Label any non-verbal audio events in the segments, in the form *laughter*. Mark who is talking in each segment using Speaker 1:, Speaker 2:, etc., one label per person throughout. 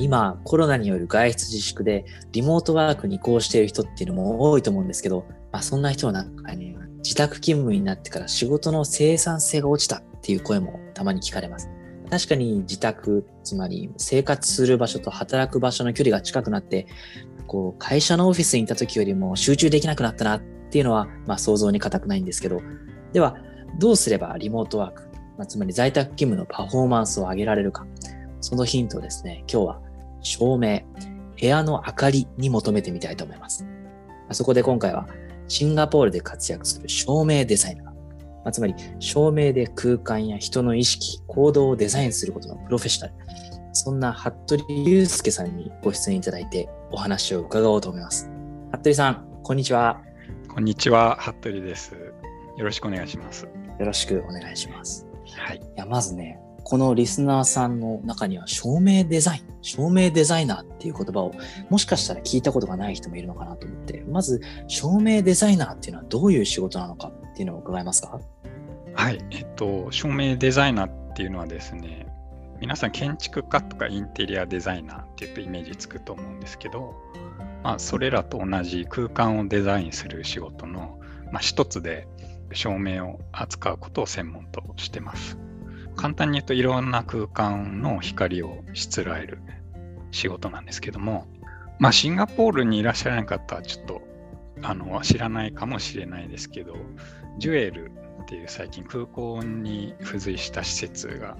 Speaker 1: 今コロナによる外出自粛でリモートワークに移行している人っていうのも多いと思うんですけど、まあ、そんな人の中に自宅勤務になってから仕事の生産性が落ちたっていう声もたまに聞かれます。確かに自宅、つまり生活する場所と働く場所の距離が近くなって、こう会社のオフィスにいた時よりも集中できなくなったなっていうのは、まあ、想像に難くないんですけど、では、どうすればリモートワーク、まあ、つまり在宅勤務のパフォーマンスを上げられるか、そのヒントをですね、今日は照明、部屋の明かりに求めてみたいと思います。そこで今回はシンガポールで活躍する照明デザイナー、まあ、つまり照明で空間や人の意識、行動をデザインすることのプロフェッショナル、そんな服部祐介さんにご出演いただいてお話を伺おうと思います。服部さん、こんにちは。
Speaker 2: こんにちは、服部です。よろしくお願いします。
Speaker 1: よろしくお願いします。はい。いや、まずね、このリスナーさんの中には照明デザイン、照明デザイナーっていう言葉をもしかしたら聞いたことがない人もいるのかなと思って、まず照明デザイナーっていうのはどういう仕事なのかっていうのを伺えますか？
Speaker 2: はい、えっと、照明デザイナーっていうのはですね、皆さん建築家とかインテリアデザイナーっていうとイメージつくと思うんですけど、まあ、それらと同じ空間をデザインする仕事の、まあ、一つで照明を扱うことを専門としてます。簡単に言うといろんな空間の光をしつらえる仕事なんですけども、まあ、シンガポールにいらっしゃらない方はちょっとあの知らないかもしれないですけど、ジュエルっていう最近空港に付随した施設が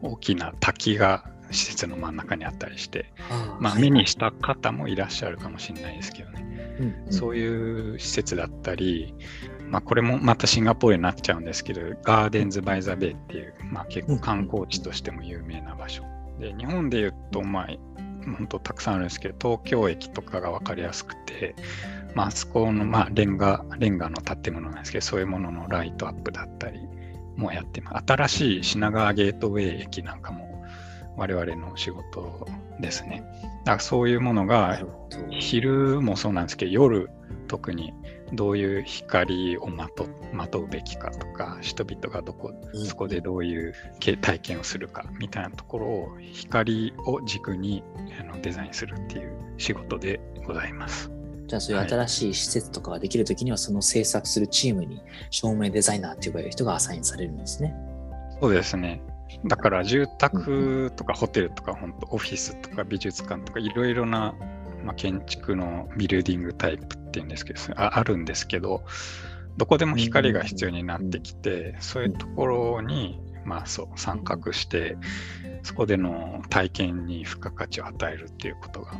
Speaker 2: 大きな滝が施設の真ん中にあったりして、まあ、目にした方もいらっしゃるかもしれないですけどね、そういう施設だったり、まあ、これもまたシンガポールになっちゃうんですけど、ガーデンズ・バイ・ザ・ベイっていう、まあ、結構観光地としても有名な場所。で、日本で言うと、まあ、本当たくさんあるんですけど、東京駅とかが分かりやすくて、まあ、あそこの、まあ、レンガ、レンガの建物なんですけど、そういうもののライトアップだったりもやってます。新しい品川ゲートウェイ駅なんかも我々の仕事ですね。だからそういうものが昼もそうなんですけど夜特にどういう光をまとまとうべきかとか人々がどこそこでどういう体験をするかみたいなところを光を軸にデザインするっていう仕事でございます。
Speaker 1: じゃあそういう新しい施設とかができるときには、その制作するチームに照明デザイナーって呼ばれる人がアサインされるんですね。
Speaker 2: そうですね。だから住宅とかホテルとか本当オフィスとか美術館とかいろいろな、まあ、建築のビルディングタイプっていうんですけどああるんですけどどこでも光が必要になってきてそういうところにまあそう参画してそこでの体験に付加価値を与えるっていうことが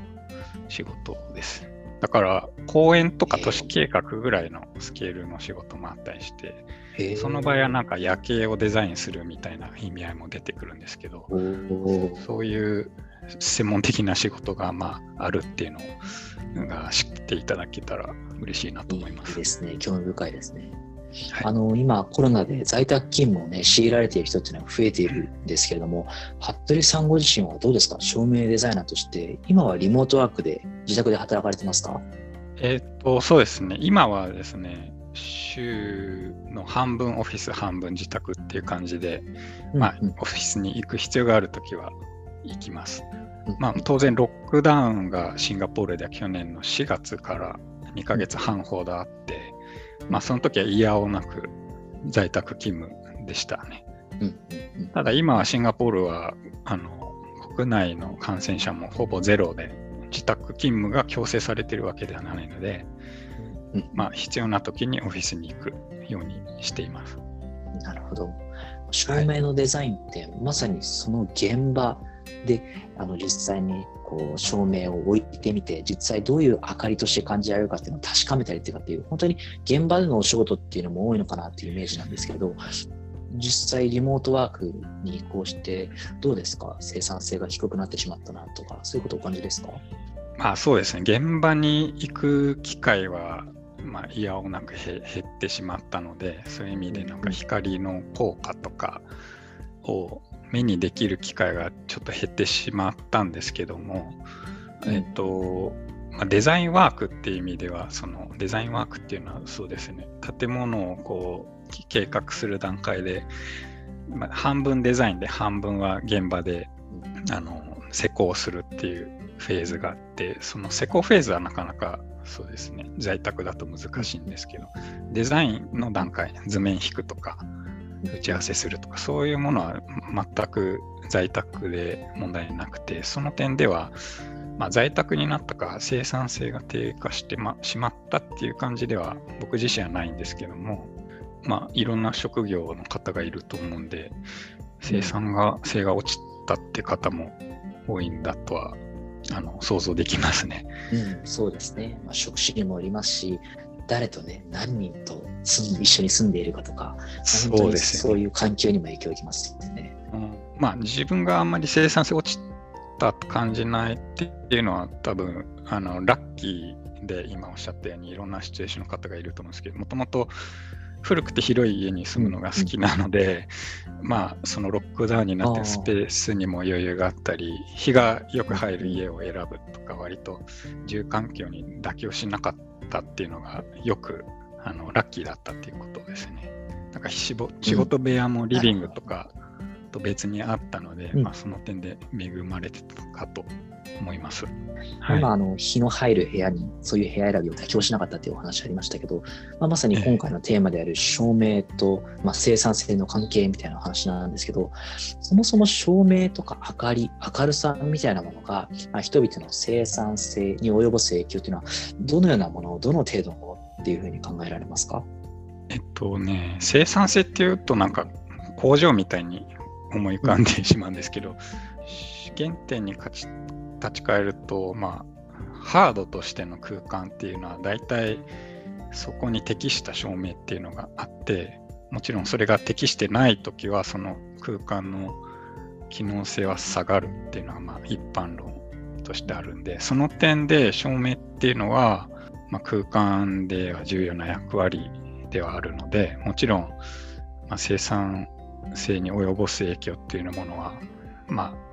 Speaker 2: 仕事です。だから公園とか都市計画ぐらいのスケールの仕事もあったりして、その場合はなんか夜景をデザインするみたいな意味合いも出てくるんですけど、そういう専門的な仕事がまああるっていうのが知っていただけたら嬉しいなと思います。
Speaker 1: いいですね。興味深いですね。はい、あの今コロナで在宅勤務をね強いられている人っていうのが増えているんですけれども、服部さんご自身はどうですか？照明デザイナーとして今はリモートワークで自宅で働かれてますか？
Speaker 2: えっとそうですね今はですね週の半分オフィス半分自宅っていう感じで、まあ、オフィスに行く必要があるときは行きます。まあ、当然、ロックダウンがシンガポールでは去年の4月から2ヶ月半ほどあって、まあ、その時は嫌をなく在宅勤務でしたね。ただ今はシンガポールはあの国内の感染者もほぼゼロで自宅勤務が強制されているわけではないので、まあ、必要な時にオフィスに行くようにしています。
Speaker 1: なるほど。照明のデザインって、はい、まさにその現場であの実際にこう照明を置いてみて実際どういう明かりとして感じられるかっていうのを確かめたりっていうかっていう本当に現場でのお仕事っていうのも多いのかなっていうイメージなんですけど実際リモートワークに移行してどうですか？生産性が低くなってしまったなとかそういうことお感じですか？
Speaker 2: まあそうですね。現場に行く機会はまあ、嫌をなく減ってしまったのでそういう意味でなんか光の効果とかを目にできる機会がちょっと減ってしまったんですけども、えっとまあ、デザインワークっていう意味ではそのデザインワークっていうのはそうですね建物をこう計画する段階で、まあ、半分デザインで半分は現場であの施工するっていうフェーズがあってその施工フェーズはなかなかそうですね在宅だと難しいんですけどデザインの段階図面引くとか打ち合わせするとかそういうものは全く在宅で問題なくてその点では、まあ、在宅になったか生産性が低下して、ま、しまったっていう感じでは僕自身はないんですけども、まあ、いろんな職業の方がいると思うんで生産が性が落ちたって方も多いんだとはあの想像できますね。
Speaker 1: うん、そうですね。まあ、職種にもよりますし、誰とね、何人と住ん一緒に住んでいるかとか、そうです、ね、そういう環境にも影響を受けますね。
Speaker 2: うん、まあ、自分があんまり生産性落ちたと感じないっていうのは、多分あのラッキーで今おっしゃったように、いろんなシチュエーションの方がいると思うんですけど、もともと古くて広い家に住むのが好きなので、うん、まあそのロックダウンになってスペースにも余裕があったり日がよく入る家を選ぶとか割と住環境に妥協しなかったっていうのがよくあのラッキーだったっていうことですね。なんか仕事部屋もリビングとかと別にあったので、うん、まあ、その点で恵まれてたかと思います。
Speaker 1: はい、今あの、日の入る部屋にそういう部屋選びを妥協しなかったというお話ありましたけど、まあ、まさに今回のテーマである照明と、まあ、生産性の関係みたいな話なんですけど、そもそも照明とか明かり、明るさみたいなものが、まあ、人々の生産性に及ぼす影響というのは、どのようなものを、どの程度のっていうふうに考えられますか？
Speaker 2: えっとね、生産性っていうとなんか工場みたいに思い浮かんでしまうんですけど、原点に立ち立ち返ると、まあ、ハードとしての空間っていうのは大体そこに適した照明っていうのがあってもちろんそれが適してない時はその空間の機能性は下がるっていうのはまあ一般論としてあるんでその点で照明っていうのは、まあ、空間では重要な役割ではあるのでもちろん、まあ、生産性に及ぼす影響っていうものはまあ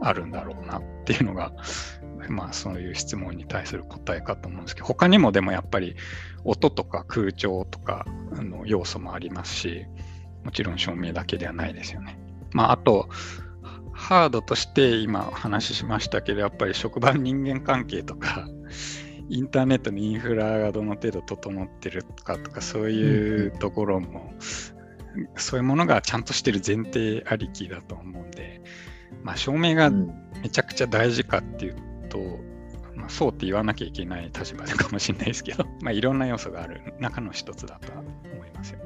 Speaker 2: あるんだろうなっていうのが、*laughs* まあそういう質問に対する答えかと思うんですけど、他にもでもやっぱり音とか空調とかの要素もありますし、もちろん照明だけではないですよね。まああと、ハードとして今話しましたけど、やっぱり職場人間関係とか、*laughs* インターネットのインフラがどの程度整ってるかとか、そういうところも、そういうものがちゃんとしてる前提ありきだと思うんで、まあ、証明がめちゃくちゃ大事かっていうと、うん、まあ、そうって言わなきゃいけない立場かもしれないですけど、*laughs* まあ、いろんな要素がある中の一つだと思いますよ。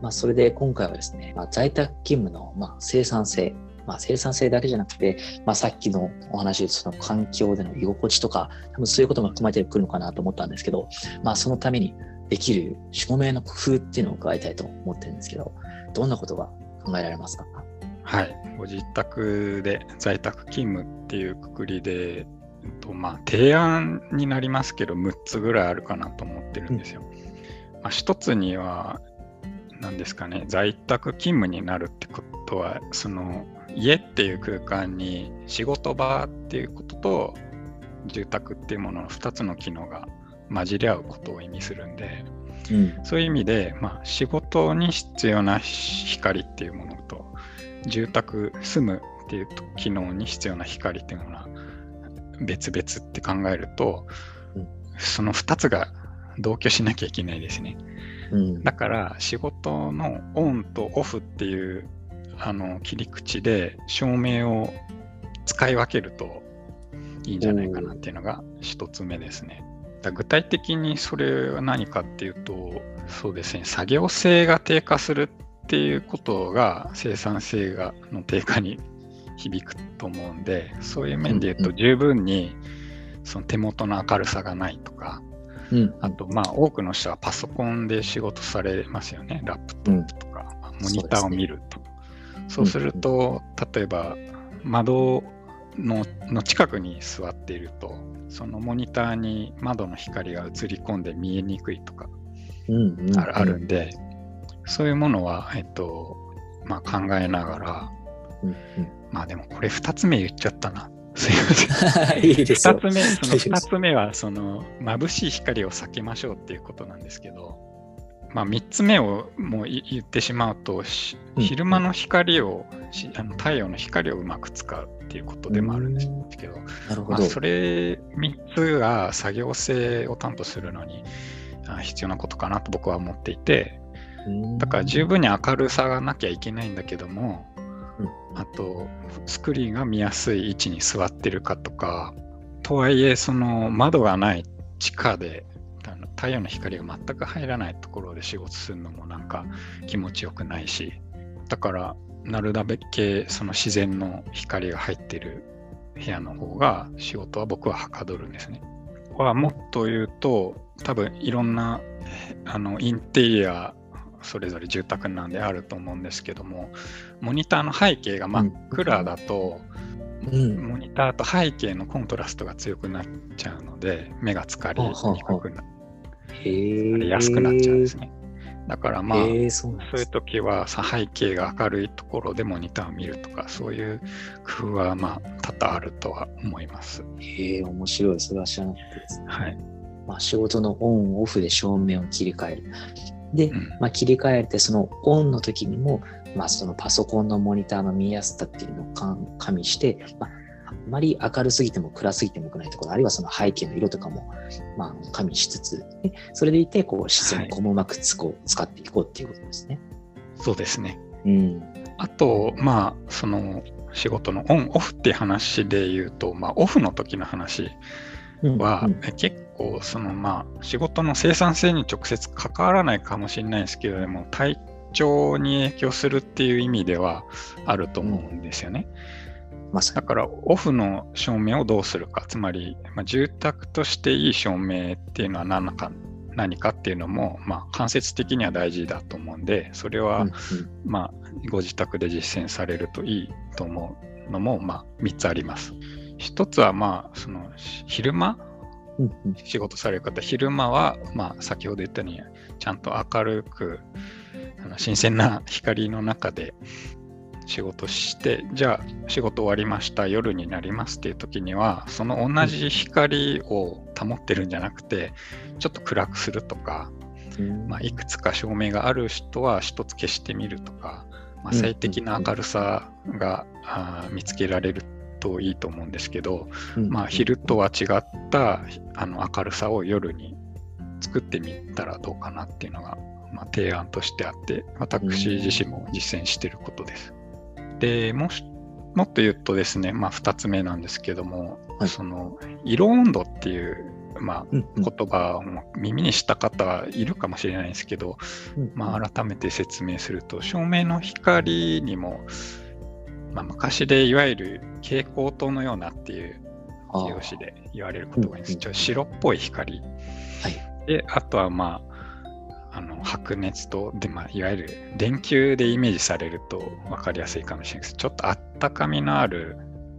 Speaker 1: まあ、それで今回はですね、まあ、在宅勤務のまあ生産性、まあ、生産性だけじゃなくて、まあ、さっきのお話でその環境での居心地とか、多分そういうことも含まれてくるのかなと思ったんですけど、まあ、そのためにできる照明の工夫っていうのを伺いたいと思ってるんですけど、どんなことが考えられますか？
Speaker 2: はい、ご自宅で在宅勤務っていうくくりで、えっとまあ、提案になりますけど、6つぐらいあるかなと思ってるんですよ。うん、まあ、1つには、何ですかね、在宅勤務になるってことは、その家っていう空間に仕事場っていうことと住宅っていうものの2つの機能が混じり合うことを意味するんで、うん、そういう意味で、まあ、仕事に必要な光っていうものと住宅、住むっていう機能に必要な光っていうのは別々って考えると、うん、その2つが同居しなきゃいけないですね。うん、だから仕事のオンとオフっていうあの切り口で照明を使い分けるといいんじゃないかなっていうのが1つ目ですね。具体的にそれは何かっていうと、そうですね、作業性が低下するっていうことが生産性がの低下に響くと思うんでそういう面で言うと十分にその手元の明るさがないとか、うん、あとまあ多くの人はパソコンで仕事されますよね。ラップトップとか、うん、モニターを見ると。そう、ね,、すると、例えば窓のの近くに座っているとそのモニターに窓の光が映り込んで見えにくいとかあるんで、そういうものは、えっと、まあ、考えながら、うんうん、まあでもこれ2つ目言っちゃったな。すいません。いいです2つ目、その2つ目は、その、眩しい光を避けましょうっていうことなんですけど、まあ、3つ目をもう言ってしまうと、
Speaker 1: うん。
Speaker 2: 昼間の光をしあの太陽の光をうまく使うっていうことでもあるんですけど、まあ、
Speaker 1: なるほど。
Speaker 2: それ3つが作業性を担保するのにあ必要なことかなと僕は思っていて
Speaker 1: うん。
Speaker 2: だから十分に明るさがなきゃいけないんだけども、
Speaker 1: うん。
Speaker 2: あとスクリーンが見やすい位置に座ってるかとかとはいえその窓がない地下であの太陽の光が全く入らないところで仕事するのもなんか気持ちよくないしだからなるだけその自然の光が入ってる部屋の方が仕事は僕ははかどるんですね。ここはもっと言うと多分いろんなあのインテリアそれぞれ住宅なんであると思うんですけどもモニターの背景が真っ暗だと、
Speaker 1: うん。
Speaker 2: モニターと背景のコントラストが強くなっちゃうので目が疲れにくくな
Speaker 1: へえ。
Speaker 2: りやすくなっちゃうんですね。だからまあ、
Speaker 1: そう
Speaker 2: いう。時はさ背景が明るいところでモニターを見るとかそういう工夫はまあ多々あるとは思います。
Speaker 1: へえ、面白い。それは知らなかったです。
Speaker 2: はい。
Speaker 1: まあ、仕事のオンオフで照明を切り替える。で、
Speaker 2: うん
Speaker 1: まあ、切り替えて、そのオンの時にも、まあ、そのパソコンのモニターの見やすさっていうのを加味して、まあ、あんまり明るすぎても暗すぎてもよくないところ、あるいはその背景の色とかも、まあ、加味しつつ、ね、それでいて、こう、自然にこううまくつこう使っていこうっていうことですね。
Speaker 2: そうですね。
Speaker 1: うん。
Speaker 2: あと、まあ、その仕事のオン、オフっていう話で言うと、まあ、オフの時の話
Speaker 1: うん
Speaker 2: は、
Speaker 1: うん
Speaker 2: え結構、そのまあ、仕事の生産性に直接関わらないかもしれないですけど、でも、体調に影響するっていう意味ではあると思うんですよね。
Speaker 1: まさに。
Speaker 2: だから、オフの照明をどうするか、つまり、まあ、住宅としていい照明っていうのは何か何かっていうのも、まあ、間接的には大事だと思うんで、それは、
Speaker 1: うん
Speaker 2: まあ、ご自宅で実践されるといいと思うのも、まあ、3つあります。1つは、まあ、そのし昼間、
Speaker 1: うんうん
Speaker 2: 仕事される方、昼間は、まあ、先ほど言ったように、ちゃんと明るく、あの新鮮な光の中で仕事して、じゃあ仕事終わりました、夜になりますっていう時には、その同じ光を保ってるんじゃなくて、ちょっと暗くするとか、
Speaker 1: うん。
Speaker 2: まあ、いくつか照明がある人は一つ消してみるとか、まあ、
Speaker 1: うん。
Speaker 2: 最適な明るさが、あー見つけられるといいと思うんですけど、
Speaker 1: うん。
Speaker 2: まあ、昼とは違ったあの明るさを夜に作ってみたらどうかなっていうのが、まあ、提案としてあって私自身も実践していることです。でもしもっと言うとですね、まあ、2つ目なんですけども、
Speaker 1: はい。
Speaker 2: その色温度っていう、まあ、言葉を耳にした方はいるかもしれないですけど、
Speaker 1: うん。
Speaker 2: まあ、改めて説明すると照明の光にも、まあ、昔でいわゆる蛍光灯のようなっていう形容詞で言われる言葉に
Speaker 1: うんうん。
Speaker 2: ちょっと白っぽい光、
Speaker 1: はい。
Speaker 2: であとはまああの白熱灯で、まあ、いわゆる電球でイメージされると分かりやすいかもしれないです。ちょっとあったかみのある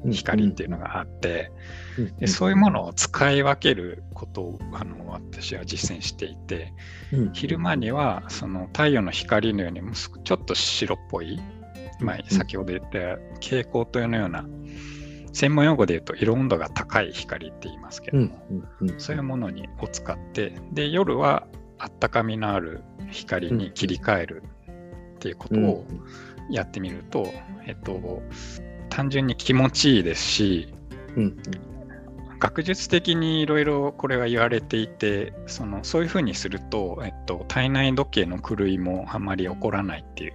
Speaker 2: 光っていうのがあって、
Speaker 1: うん。
Speaker 2: でそういうものを使い分けることをあの私は実践していて
Speaker 1: うん。
Speaker 2: 昼間にはその太陽の光のようにちょっと白っぽい、まあ、先ほど言った蛍光灯のような専門用語で言うと色温度が高い光って言いますけども、
Speaker 1: うん。うん。うん。
Speaker 2: そういうものにを使ってで夜はあったかみのある光に切り替えるっていうことをやってみると、えっと単純に気持ちいいですし
Speaker 1: うん。うん
Speaker 2: 学術的にいろいろこれは言われていてそのそういうふうにすると、えっと、体内時計の狂いもあまり起こらないっていう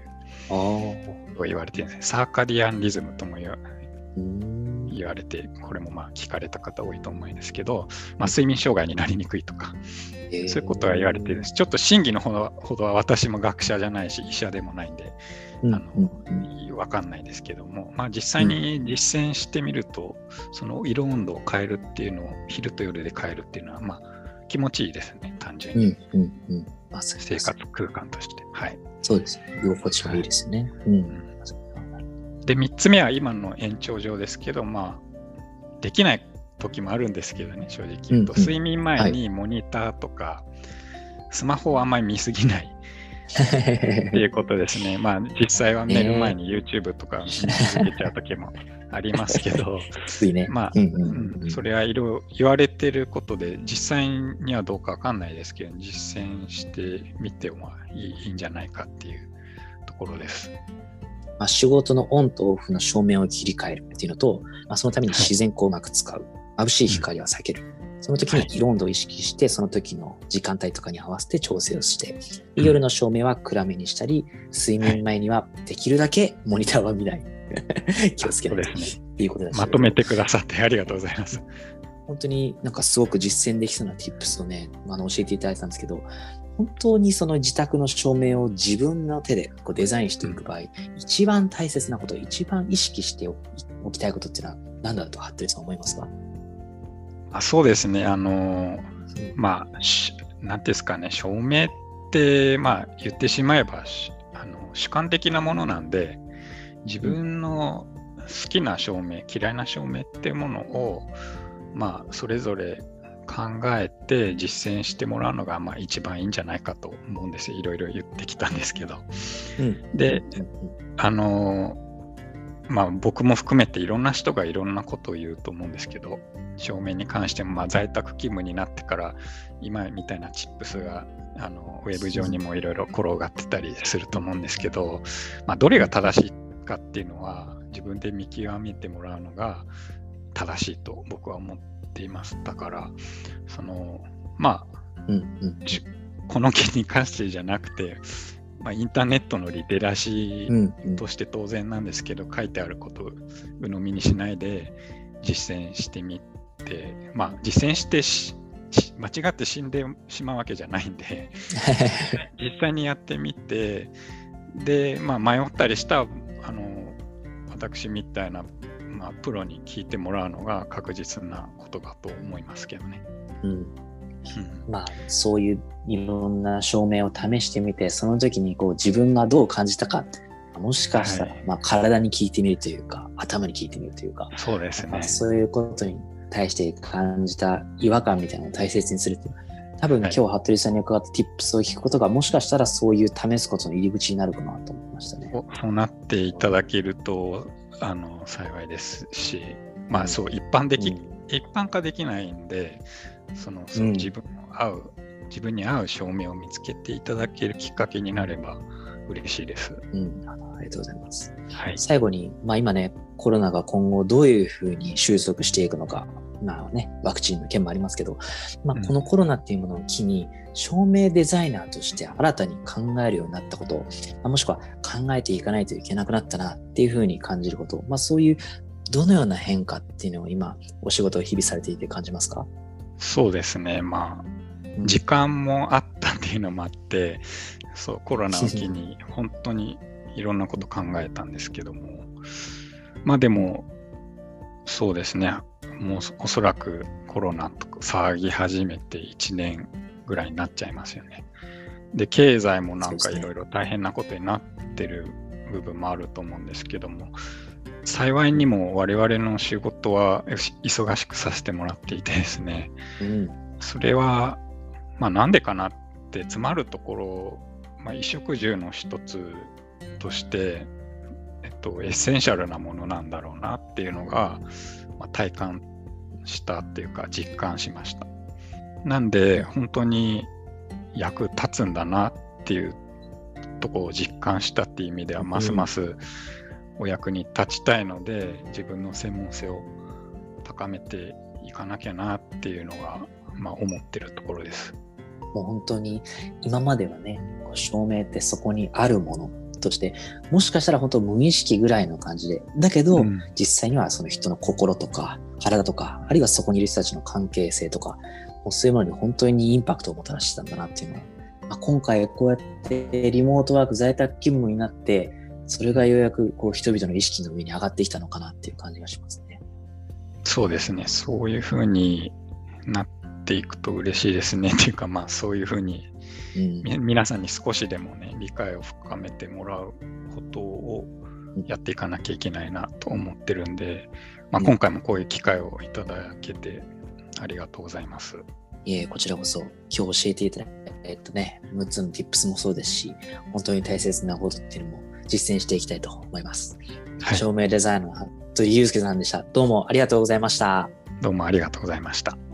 Speaker 1: あ
Speaker 2: 言われてるんですね。サーカディアンリズムとも言わ
Speaker 1: うん
Speaker 2: 言われてこれもまあ聞かれた方多いと思うんですけど、まあ、睡眠障害になりにくいとかそういうことは言われてるんです。ちょっと真偽のほどほどは私も学者じゃないし医者でもないんで
Speaker 1: うん
Speaker 2: あの
Speaker 1: うん
Speaker 2: わかんないですけども、まあ、実際に実践してみると、その色温度を変えるっていうのを昼と夜で変えるっていうのは、まあ、気持ちいいですね、単純に。
Speaker 1: うんうんうん。
Speaker 2: 生活空間として。はい。
Speaker 1: そうですね。居心地がいいですね。うん。
Speaker 2: で、3つ目は今の延長上ですけど、まあ、できない時もあるんですけどね、正直言うと、
Speaker 1: うんうん。
Speaker 2: 睡眠前にモニターとか、スマホをあんまり見すぎない。*laughs* っていうことですね。まあ実際は寝る前に YouTube とか見続けちゃう時もありますけど、*laughs*
Speaker 1: ね、
Speaker 2: まあ、それはいろいろ言われてることで実際にはどうかわかんないですけど、実践してみてはいいいいんじゃないかっていうところです。
Speaker 1: まあ、仕事のオンとオフの照明を切り替えるっていうのと、まあ、そのために自然光をうまく使う。眩しい光は避ける。その時に色温度を意識して、その時の時間帯とかに合わせて調整をして、夜の照明は暗めにしたり、睡眠前にはできるだけモニターは見ない。気をつけないと、ね、いうことです。
Speaker 2: まとめてくださってありがとうございます。
Speaker 1: 本当になんかすごく実践できそうな tips をね、あの教えていただいたんですけど、本当にその自宅の照明を自分の手でこうデザインしていく場合、一番大切なこと、一番意識しておきたいことっていうのは何だと服部さん思いますか？
Speaker 2: あそうですね。あの、まあ、なんですかね、照明って、まあ、言ってしまえば、あの主観的なものなんで、自分の好きな照明、嫌いな照明っていうものを、まあ、それぞれ考えて実践してもらうのが、まあ、一番いいんじゃないかと思うんですよ。いろいろ言ってきたんですけど。うん、で、あの、まあ、僕も含めていろんな人がいろんなことを言うと思うんですけど、照明に関しても、まあ、在宅勤務になってから今みたいなチップスがあのウェブ上にもいろいろ転がってたりすると思うんですけど、まあ、どれが正しいかっていうのは自分で見極めてもらうのが正しいと僕は思っています。だからそのまあ、うんうん、この件に関してじゃなくてまあ、インターネットのリテラシーとして当然なんですけど、うんうん、書いてあることを鵜呑みにしないで実践してみて、まあ、実践して間違って死んでしまうわけじゃないんで *laughs* 実際にやってみてで、まあ、迷ったりしたあの私みたいな、まあ、プロに聞いてもらうのが確実なことだと思いますけどね。
Speaker 1: うん、まあそういういろんな証明を試してみてその時にこう自分がどう感じたか。もしかしたら、まあ、体に聞いてみるというか頭に聞いてみるというか。
Speaker 2: そうですね、
Speaker 1: そういうことに対して感じた違和感みたいなのを大切にするっていう。多分今日服部さんに伺った tips を聞くことがもしかしたらそういう試すことの入り口になるかなと思いましたね。
Speaker 2: そうなっていただけるとあの幸いですしまあそう一般的、うん、一般化できないんでそのその自分の合う、うん、自分に合う照明を見つけていただけるきっかけになれば嬉しいです。
Speaker 1: うん、ありがとうございます。はい、最後に、まあ、今ね、コロナが今後どういうふうに収束していくのか、まあね、ワクチンの件もありますけど、まあ、このコロナっていうものを機に、照明デザイナーとして新たに考えるようになったこと、まあ、もしくは考えていかないといけなくなったなっていうふうに感じること、まあ、そういうどのような変化っていうのを今、お仕事を日々されていて感じますか？
Speaker 2: そうですね、まあ、時間もあったっていうのもあって、そうコロナを機に本当にいろんなこと考えたんですけどもまあでもそうですねもうおそらくコロナとか騒ぎ始めて1年ぐらいになっちゃいますよね。で経済もなんかいろいろ大変なことになってる部分もあると思うんですけども幸いにも我々の仕事は忙しくさせてもらっていてですね、うん、それはまあなんでかなって詰まるところまあ、衣食住の一つとして、えっと、エッセンシャルなものなんだろうなっていうのが、まあ、体感したっていうか実感しました。なんで本当に役立つんだなっていうとこを実感したっていう意味ではますますお役に立ちたいので自分の専門性を高めていかなきゃなっていうのが、まあ、思ってるところです。
Speaker 1: もう本当に今まではね証明ってそこにあるものとしてもしかしたら本当無意識ぐらいの感じでだけど、うん、実際にはその人の心とか体とかあるいはそこにいる人たちの関係性とかそういうものに本当にインパクトをもたらしてたんだなっていうのは、まあ、今回こうやってリモートワーク在宅勤務になってそれがようやくこう人々の意識の上に上がってきたのかなっていう感じがしますね。
Speaker 2: そうですね。そういうふうになっていくと嬉しいですね。っていうかまあそういうふうにうん、皆さんに少しでもね理解を深めてもらうことをやっていかなきゃいけないなと思ってるんで、まあ、今回もこういう機会をいただけてありがとうございます。
Speaker 1: いえ、こちらこそ今日教えていただいた、えっとね、6つの tips もそうですし、本当に大切なことっていうのも実践していきたいと思います。
Speaker 2: はい
Speaker 1: 照明デザイナーとゆうすけさんでした。どうもありがとうございました。
Speaker 2: どうもありがとうございました。